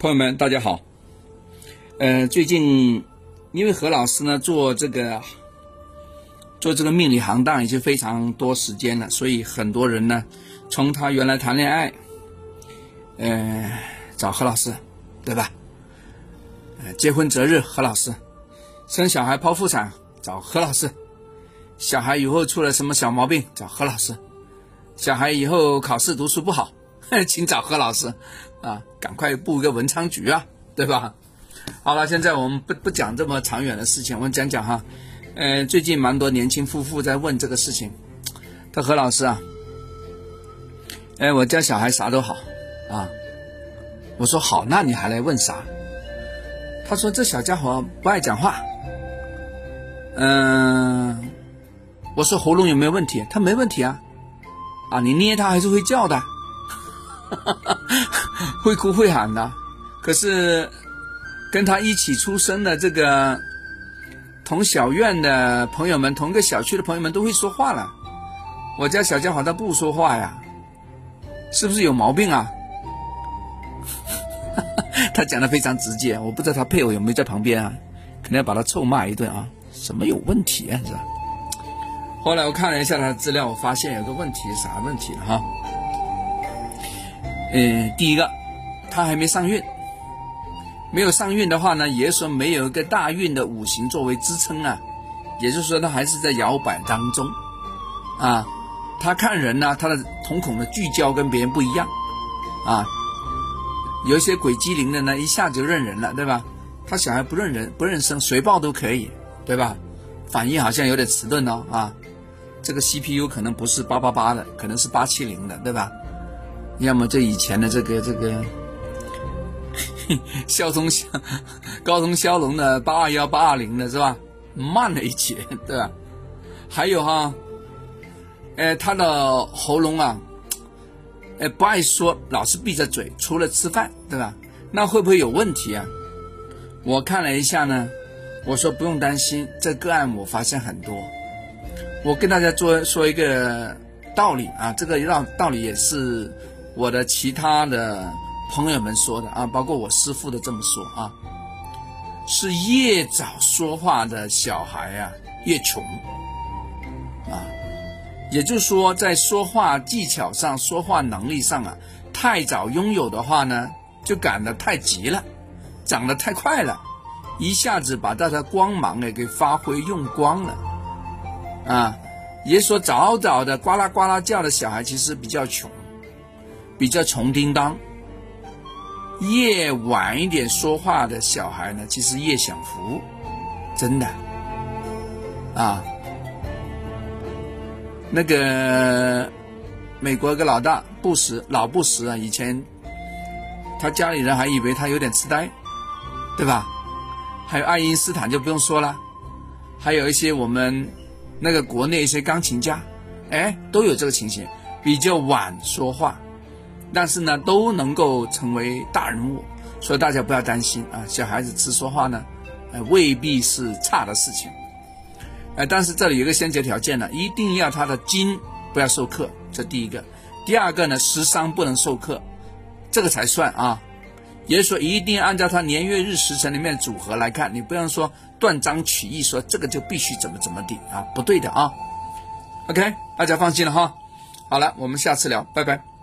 朋友们，大家好。呃，最近因为何老师呢做这个做这个命理行当已经非常多时间了，所以很多人呢从他原来谈恋爱，呃，找何老师，对吧？呃，结婚择日何老师，生小孩剖腹产找何老师，小孩以后出了什么小毛病找何老师，小孩以后考试读书不好，请找何老师。啊，赶快布一个文昌局啊，对吧？好了，现在我们不不讲这么长远的事情，我们讲讲哈。呃，最近蛮多年轻夫妇在问这个事情。他何老师啊，哎，我家小孩啥都好啊。我说好，那你还来问啥？他说这小家伙不爱讲话。嗯，我说喉咙有没有问题？他没问题啊。啊，你捏他还是会叫的。会哭会喊的，可是跟他一起出生的这个同小院的朋友们，同个小区的朋友们都会说话了。我家小家伙他不说话呀，是不是有毛病啊？他讲的非常直接，我不知道他配偶有没有在旁边啊，肯定要把他臭骂一顿啊！什么有问题啊？是吧？后来我看了一下他的资料，我发现有个问题，啥问题哈？嗯，第一个，他还没上运，没有上运的话呢，也就是说没有一个大运的五行作为支撑啊，也就是说他还是在摇摆当中，啊，他看人呢，他的瞳孔的聚焦跟别人不一样，啊，有一些鬼机灵的呢，一下就认人了，对吧？他小孩不认人，不认生，谁抱都可以，对吧？反应好像有点迟钝哦，啊，这个 CPU 可能不是八八八的，可能是八七零的，对吧？要么这以前的这个这个，骁通骁高通骁龙的八二幺八二零的是吧？慢了一截，对吧？还有哈，呃，他的喉咙啊，呃，不爱说，老是闭着嘴，除了吃饭，对吧？那会不会有问题啊？我看了一下呢，我说不用担心，这个案我发现很多。我跟大家做说一个道理啊，这个道道理也是。我的其他的朋友们说的啊，包括我师父的这么说啊，是越早说话的小孩啊越穷啊，也就是说在说话技巧上、说话能力上啊，太早拥有的话呢，就赶得太急了，长得太快了，一下子把他的光芒哎给发挥用光了啊，也说早早的呱啦呱啦叫的小孩其实比较穷。比较穷叮当，越晚一点说话的小孩呢，其实越享福，真的，啊，那个美国一个老大布什老布什啊，以前他家里人还以为他有点痴呆，对吧？还有爱因斯坦就不用说了，还有一些我们那个国内一些钢琴家，哎，都有这个情形，比较晚说话。但是呢，都能够成为大人物，所以大家不要担心啊。小孩子迟说话呢，呃，未必是差的事情，呃，但是这里有个先决条件呢，一定要他的经不要受克，这第一个。第二个呢，食伤不能受克，这个才算啊。也就是说，一定按照他年月日时辰里面组合来看，你不要说断章取义，说这个就必须怎么怎么地啊，不对的啊。OK，大家放心了哈。好了，我们下次聊，拜拜。